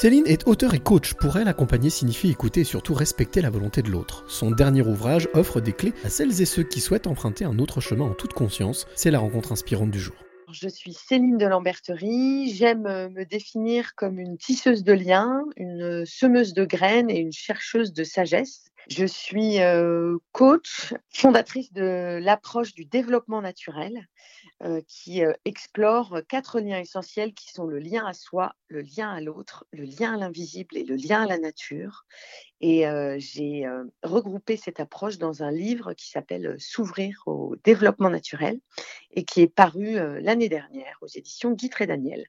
Céline est auteur et coach. Pour elle, accompagner signifie écouter et surtout respecter la volonté de l'autre. Son dernier ouvrage offre des clés à celles et ceux qui souhaitent emprunter un autre chemin en toute conscience. C'est la rencontre inspirante du jour. Je suis Céline de Lamberterie. J'aime me définir comme une tisseuse de liens, une semeuse de graines et une chercheuse de sagesse. Je suis euh, coach, fondatrice de l'approche du développement naturel euh, qui euh, explore quatre liens essentiels qui sont le lien à soi, le lien à l'autre, le lien à l'invisible et le lien à la nature. Et j'ai regroupé cette approche dans un livre qui s'appelle S'ouvrir au développement naturel et qui est paru l'année dernière aux éditions Guy et Daniel.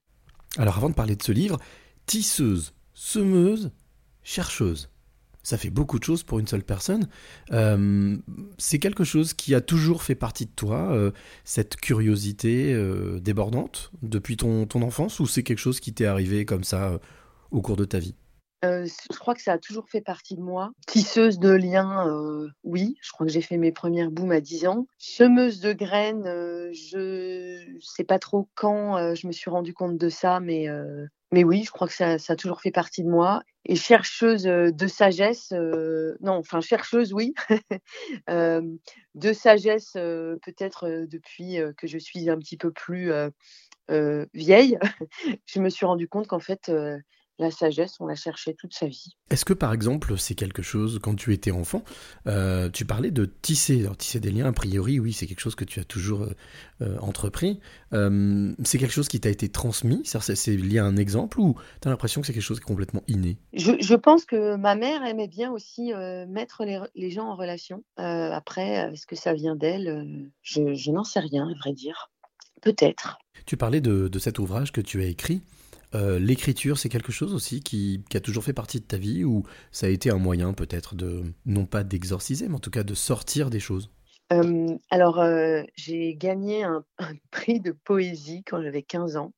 Alors avant de parler de ce livre, tisseuse, semeuse, chercheuse ça fait beaucoup de choses pour une seule personne. Euh, c'est quelque chose qui a toujours fait partie de toi, euh, cette curiosité euh, débordante depuis ton, enfance, ou c'est quelque chose qui t'est arrivé comme ça au cours de ta vie? Je crois que ça a toujours fait partie de moi. Tisseuse de liens, oui. Je crois que j'ai fait mes premières booms à 10 ans. Semeuse de graines, je sais pas trop quand je me suis rendu compte de ça, mais mais oui, je crois que ça, a toujours fait partie de moi. Et chercheuse euh, de sagesse, euh, non, enfin chercheuse, oui, euh, de sagesse peut-être depuis que je suis un petit peu plus vieille, je me suis rendu compte qu'en fait, la sagesse, on l'a cherchée toute sa vie. Est-ce que par exemple, c'est quelque chose, quand tu étais enfant, euh, tu parlais de tisser, alors tisser des liens, a priori, oui, c'est quelque chose que tu as toujours euh, euh, entrepris. c'est quelque chose qui t'a été transmis, c'est lié à un exemple, ou tu as l'impression que c'est quelque chose qui est complètement inné? Je, pense que ma mère aimait bien aussi mettre les, gens en relation. après, est-ce que ça vient d'elle? Je, n'en sais rien, à vrai dire. Peut-être. Tu parlais de cet ouvrage que tu as écrit. Euh, l'écriture, c'est quelque chose aussi qui, a toujours fait partie de ta vie ou ça a été un moyen peut-être de, non pas d'exorciser, mais en tout cas de sortir des choses? Euh, Alors, euh, j'ai gagné un, prix de poésie quand j'avais 15 ans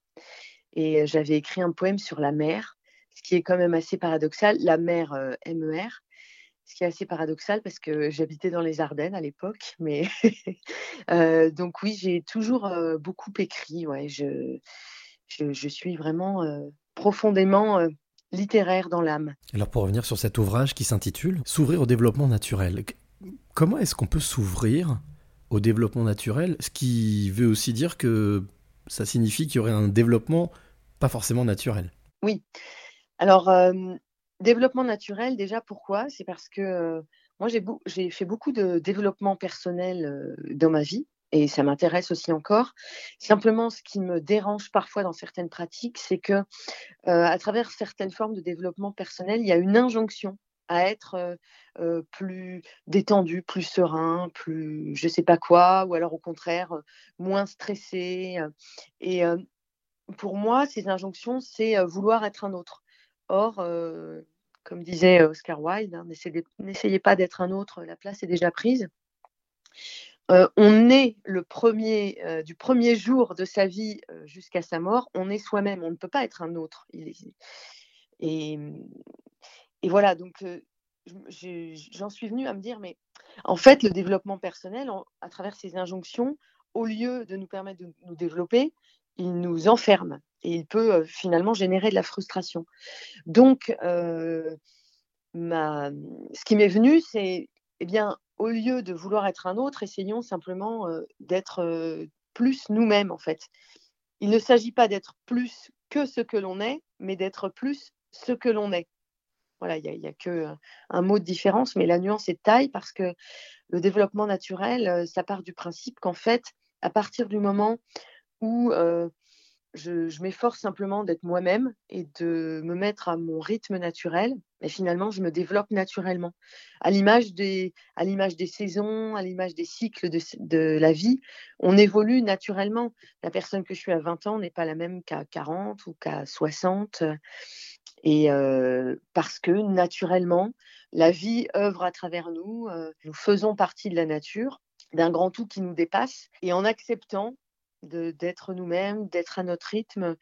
et j'avais écrit un poème sur la mer, ce qui est quand même assez paradoxal, la mer MER. Ce qui est assez paradoxal parce que j'habitais dans les Ardennes à l'époque, mais donc oui, j'ai toujours beaucoup écrit. Je, suis vraiment euh, profondément euh, littéraire dans l'âme. Alors pour revenir sur cet ouvrage qui s'intitule S'ouvrir au développement naturel, comment est-ce qu'on peut s'ouvrir au développement naturel? Ce qui veut aussi dire que ça signifie qu'il y aurait un développement pas forcément naturel. Oui. Alors, euh, développement naturel, déjà pourquoi? C'est parce que moi, j'ai fait beaucoup de développement personnel dans ma vie et ça m'intéresse aussi encore. Simplement, ce qui me dérange parfois dans certaines pratiques, c'est que euh, à travers certaines formes de développement personnel, il y a une injonction à être euh, euh, plus détendu, plus serein, plus je sais pas quoi, ou alors au contraire moins stressé. Et pour moi, ces injonctions, c'est vouloir être un autre. Or, comme disait Oscar Wilde, hein, n'essayez pas d'être un autre, la place est déjà prise. Euh, on est le premier, euh, du premier jour de sa vie euh, jusqu'à sa mort, on est soi-même, on ne peut pas être un autre. Et, voilà, donc j'en suis venue à me dire, mais en fait, le développement personnel, à travers ces injonctions, au lieu de nous permettre de nous développer, il nous enferme et il peut finalement générer de la frustration. Donc, ce qui m'est venu, c'est, eh bien, au lieu de vouloir être un autre, essayons simplement euh, d'être euh, plus nous-mêmes, en fait. Il ne s'agit pas d'être plus que ce que l'on est, mais d'être plus ce que l'on est. Voilà, il n'y a, que euh, un mot de différence, mais la nuance est taille parce que le développement naturel, ça part du principe qu'en fait, à partir du moment où je, m'efforce simplement d'être moi-même et de me mettre à mon rythme naturel. Et finalement, je me développe naturellement. À l'image des, à l'image des saisons, à l'image des cycles de, la vie, on évolue naturellement. La personne que je suis à 20 ans n'est pas la même qu'à 40 ou qu'à 60. Et euh, parce que naturellement, la vie œuvre à travers nous, euh, nous faisons partie de la nature d'un grand tout qui nous dépasse. Et en acceptant d'être nous-mêmes, d'être à notre rythme,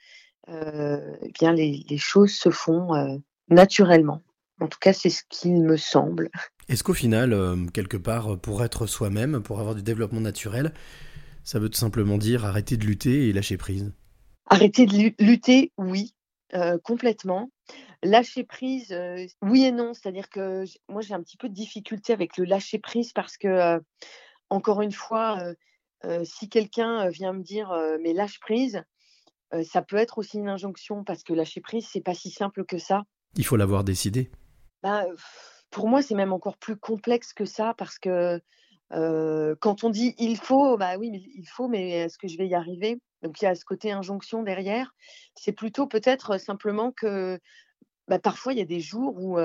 euh, eh bien les, choses se font euh, naturellement. En tout cas, c'est ce qu'il me semble. Est-ce qu'au final, euh, quelque part, pour être soi-même, pour avoir du développement naturel, ça veut tout simplement dire arrêter de lutter et lâcher prise? Arrêter de lutter, oui, complètement. Lâcher prise, oui et non. C'est-à-dire que moi, j'ai un petit peu de difficulté avec le lâcher prise parce que, encore une fois, si quelqu'un vient me dire mais lâche prise, ça peut être aussi une injonction parce que lâcher prise, c'est pas si simple que ça. Il faut l'avoir décidé. Bah, pour moi, c'est même encore plus complexe que ça parce que quand on dit il faut, bah oui, il faut, mais est-ce que je vais y arriver? Donc il y a ce côté injonction derrière. C'est plutôt peut-être simplement que bah, parfois il y a des jours où,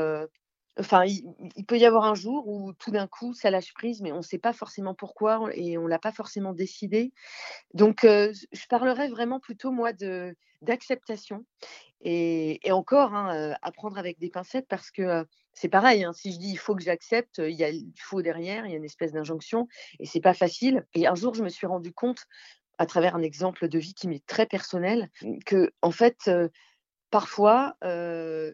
enfin, il, peut y avoir un jour où tout d'un coup ça lâche prise, mais on ne sait pas forcément pourquoi et on l'a pas forcément décidé. Donc je parlerais vraiment plutôt moi d'acceptation et, encore hein, apprendre avec des pincettes parce que c'est pareil, hein, si je dis il faut que j'accepte, il y a il faut derrière, il y a une espèce d'injonction et c'est pas facile. Et un jour, je me suis rendu compte, à travers un exemple de vie qui m'est très personnel, que en fait, parfois,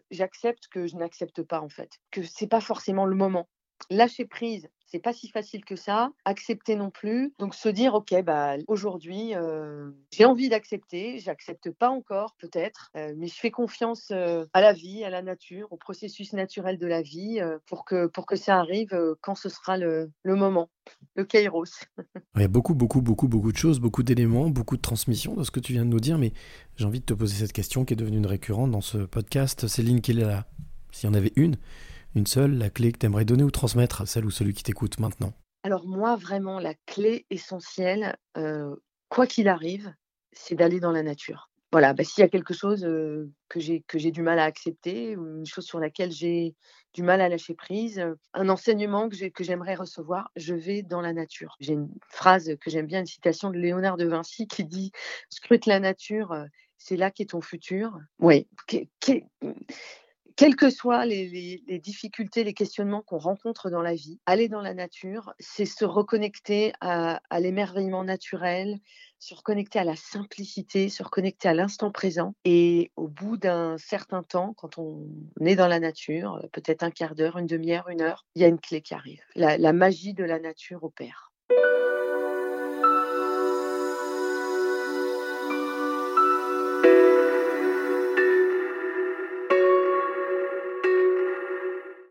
j'accepte que je n'accepte pas en fait, que c'est pas forcément le moment. Lâcher prise, c'est pas si facile que ça. Accepter non plus. Donc se dire, ok, bah aujourd'hui, euh, j'ai envie d'accepter. J'accepte pas encore, peut-être, euh, mais je fais confiance euh, à la vie, à la nature, au processus naturel de la vie, pour que pour que ça arrive quand ce sera le, le moment, le kairos. Il y a beaucoup, beaucoup, beaucoup, beaucoup de choses, beaucoup d'éléments, beaucoup de transmissions de ce que tu viens de nous dire, mais j'ai envie de te poser cette question qui est devenue une récurrente dans ce podcast. Céline, quelle est la, s'il y en avait une, une seule, la clé que tu aimerais donner ou transmettre à celle ou celui qui t'écoute maintenant? Alors moi, vraiment, la clé essentielle, euh, quoi qu'il arrive, c'est d'aller dans la nature. Voilà, bah, s'il y a quelque chose euh, que j'ai du mal à accepter, une chose sur laquelle j'ai du mal à lâcher prise, euh, un enseignement que j'aimerais recevoir, je vais dans la nature. J'ai une phrase que j'aime bien, une citation de Léonard de Vinci qui dit Scrute la nature, c'est là qu'est ton futur. Oui, quelles que soient les, difficultés, les questionnements qu'on rencontre dans la vie, aller dans la nature, c'est se reconnecter à, l'émerveillement naturel, se reconnecter à la simplicité, se reconnecter à l'instant présent. Et au bout d'un certain temps, quand on est dans la nature, peut-être un quart d'heure, une demi-heure, une heure, il y a une clé qui arrive. la magie de la nature opère.